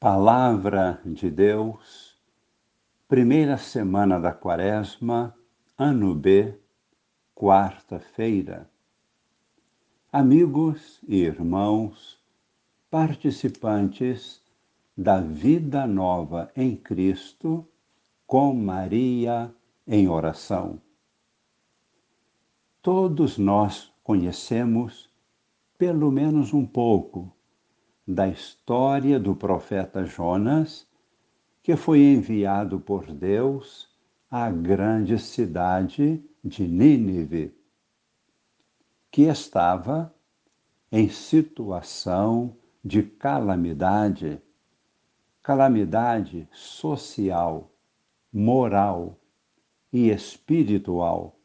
Palavra de Deus, primeira semana da Quaresma, ano B, quarta-feira. Amigos e irmãos, participantes da vida nova em Cristo, com Maria em oração. Todos nós conhecemos, pelo menos um pouco, da história do profeta Jonas, que foi enviado por Deus à grande cidade de Nínive, que estava em situação de calamidade, calamidade social, moral e espiritual.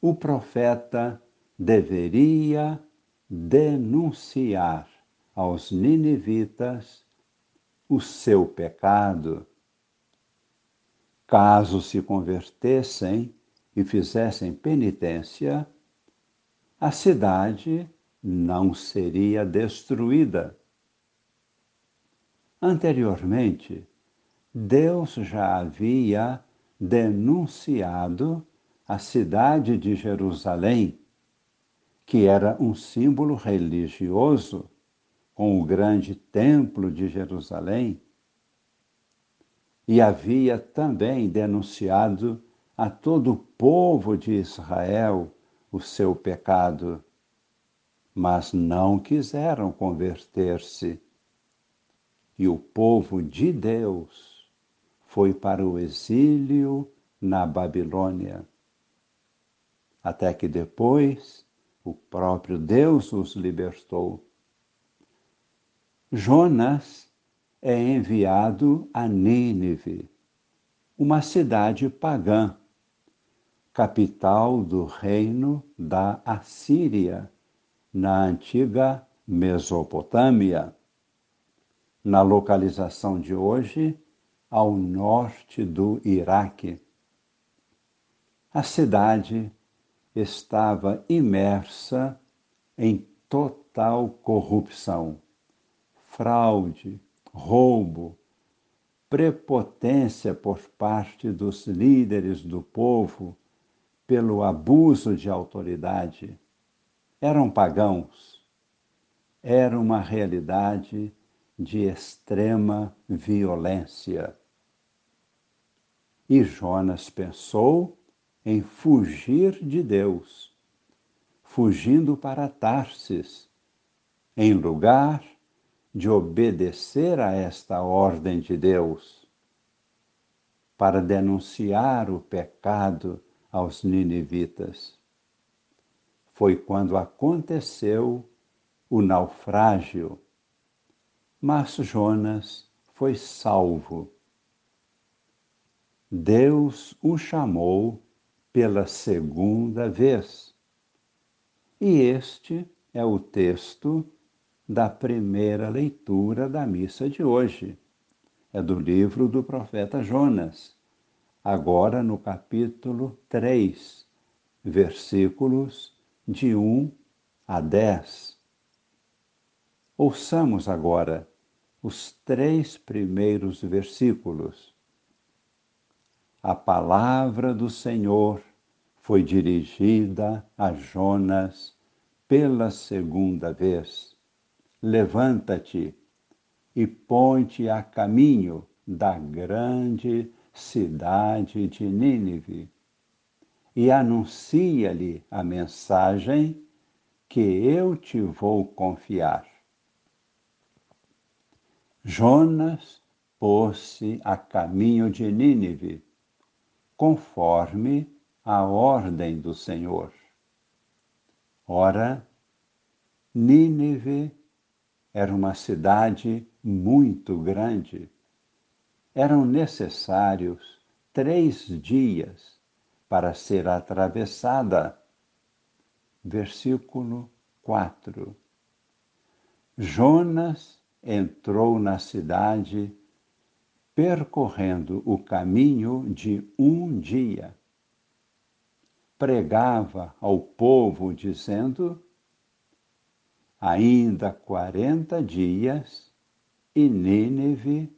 O profeta deveria denunciar aos ninivitas o seu pecado. Caso se convertessem e fizessem penitência, a cidade não seria destruída. Anteriormente, Deus já havia denunciado a cidade de Jerusalém, que era um símbolo religioso com o grande templo de Jerusalém, e havia também denunciado a todo o povo de Israel o seu pecado, mas não quiseram converter-se. E o povo de Deus foi para o exílio na Babilônia. Até que depois o próprio Deus os libertou Jonas é enviado a Nínive, uma cidade pagã, capital do reino da Assíria, na antiga Mesopotâmia, na localização de hoje, ao norte do Iraque. A cidade estava imersa em total corrupção fraude, roubo, prepotência por parte dos líderes do povo pelo abuso de autoridade. Eram pagãos. Era uma realidade de extrema violência. E Jonas pensou em fugir de Deus, fugindo para Tarsis, em lugar de obedecer a esta ordem de Deus para denunciar o pecado aos ninivitas. Foi quando aconteceu o naufrágio, mas Jonas foi salvo. Deus o chamou pela segunda vez. E este é o texto da primeira leitura da missa de hoje. É do livro do profeta Jonas, agora no capítulo 3, versículos de 1 a 10. Ouçamos agora os três primeiros versículos. A palavra do Senhor foi dirigida a Jonas pela segunda vez levanta-te e põe-te a caminho da grande cidade de Nínive e anuncia-lhe a mensagem que eu te vou confiar. Jonas pôs-se a caminho de Nínive, conforme a ordem do Senhor. Ora, Nínive era uma cidade muito grande. Eram necessários três dias para ser atravessada. Versículo 4. Jonas entrou na cidade percorrendo o caminho de um dia. Pregava ao povo, dizendo: ainda quarenta dias e Nínive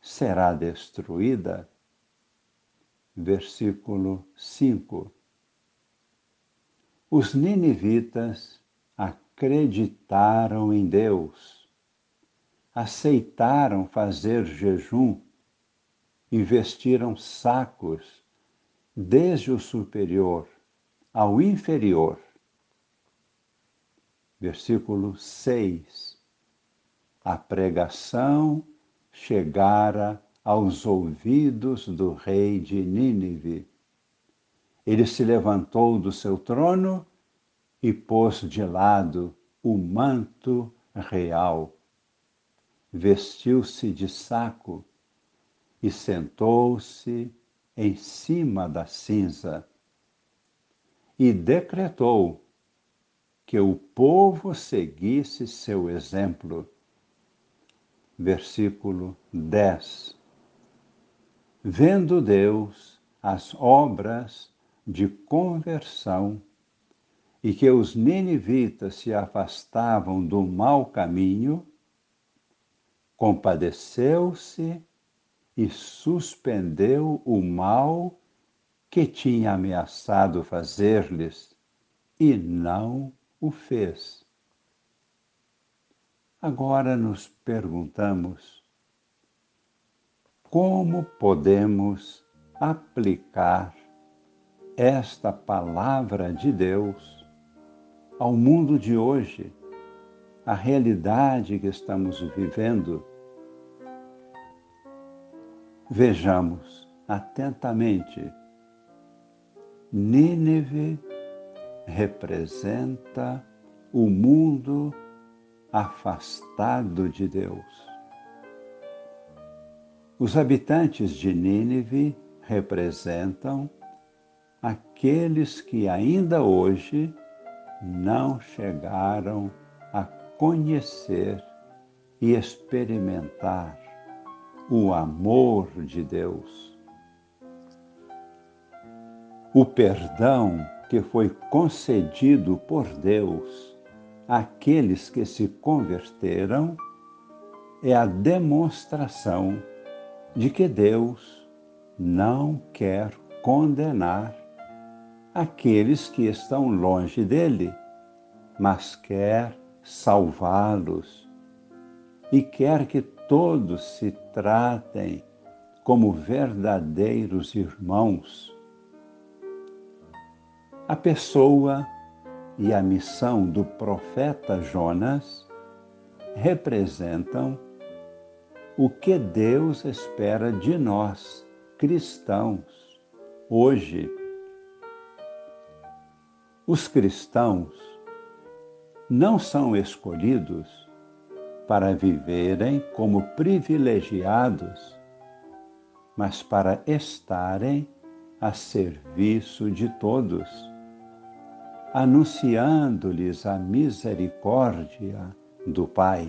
será destruída. Versículo 5. Os ninivitas acreditaram em Deus, aceitaram fazer jejum e vestiram sacos desde o superior ao inferior. Versículo 6. A pregação chegara aos ouvidos do rei de Nínive. Ele se levantou do seu trono e pôs de lado o manto real. Vestiu-se de saco e sentou-se em cima da cinza e decretou que o povo seguisse seu exemplo. Versículo 10. Vendo Deus as obras de conversão e que os ninivitas se afastavam do mau caminho, compadeceu-se e suspendeu o mal que tinha ameaçado fazer-lhes e não o fez. Agora nos perguntamos como podemos aplicar esta palavra de Deus ao mundo de hoje, à realidade que estamos vivendo. Vejamos atentamente. Nínive representa o mundo afastado de Deus. Os habitantes de Nínive representam aqueles que ainda hoje não chegaram a conhecer e experimentar o amor de Deus. O perdão que foi concedido por Deus àqueles que se converteram é a demonstração de que Deus não quer condenar aqueles que estão longe dele, mas quer salvá-los e quer que todos se tratem como verdadeiros irmãos. A pessoa e a missão do profeta Jonas representam o que Deus espera de nós, cristãos, hoje. Os cristãos não são escolhidos para viverem como privilegiados, mas para estarem a serviço de todos, anunciando-lhes a misericórdia do Pai.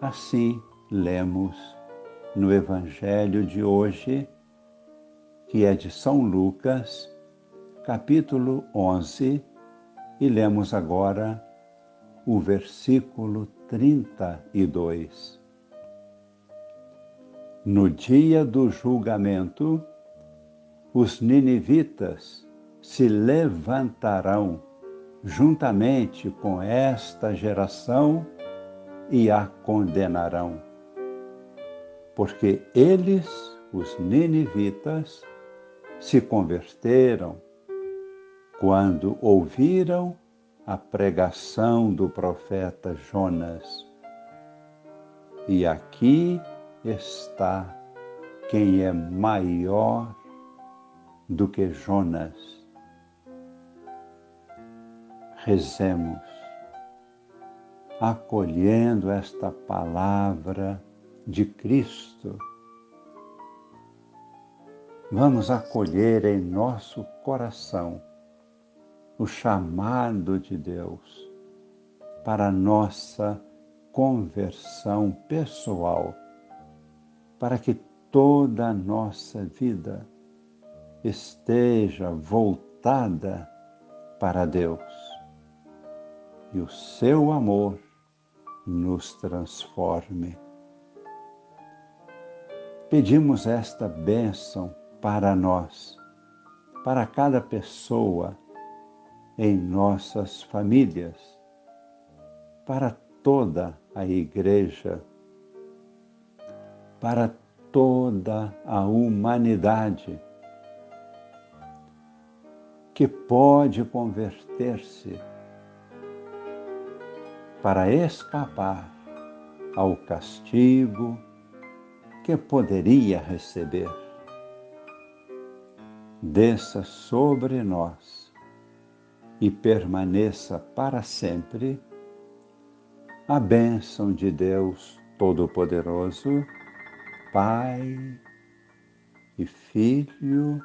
Assim lemos no Evangelho de hoje, que é de São Lucas, capítulo 11, e lemos agora o versículo 32. No dia do julgamento, os ninivitas se levantarão juntamente com esta geração e a condenarão. Porque eles, os ninivitas, se converteram quando ouviram a pregação do profeta Jonas. E aqui está quem é maior do que Jonas. Rezemos acolhendo esta palavra de Cristo. Vamos acolher em nosso coração o chamado de Deus para nossa conversão pessoal, para que toda a nossa vida esteja voltada para Deus e o seu amor nos transforme. Pedimos esta bênção para nós, para cada pessoa em nossas famílias, para toda a Igreja, para toda a humanidade que pode converter-se para escapar ao castigo que poderia receber. Desça sobre nós e permaneça para sempre a bênção de Deus Todo-Poderoso, Pai e Filho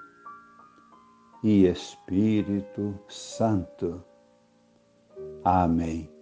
e Espírito Santo. Amém.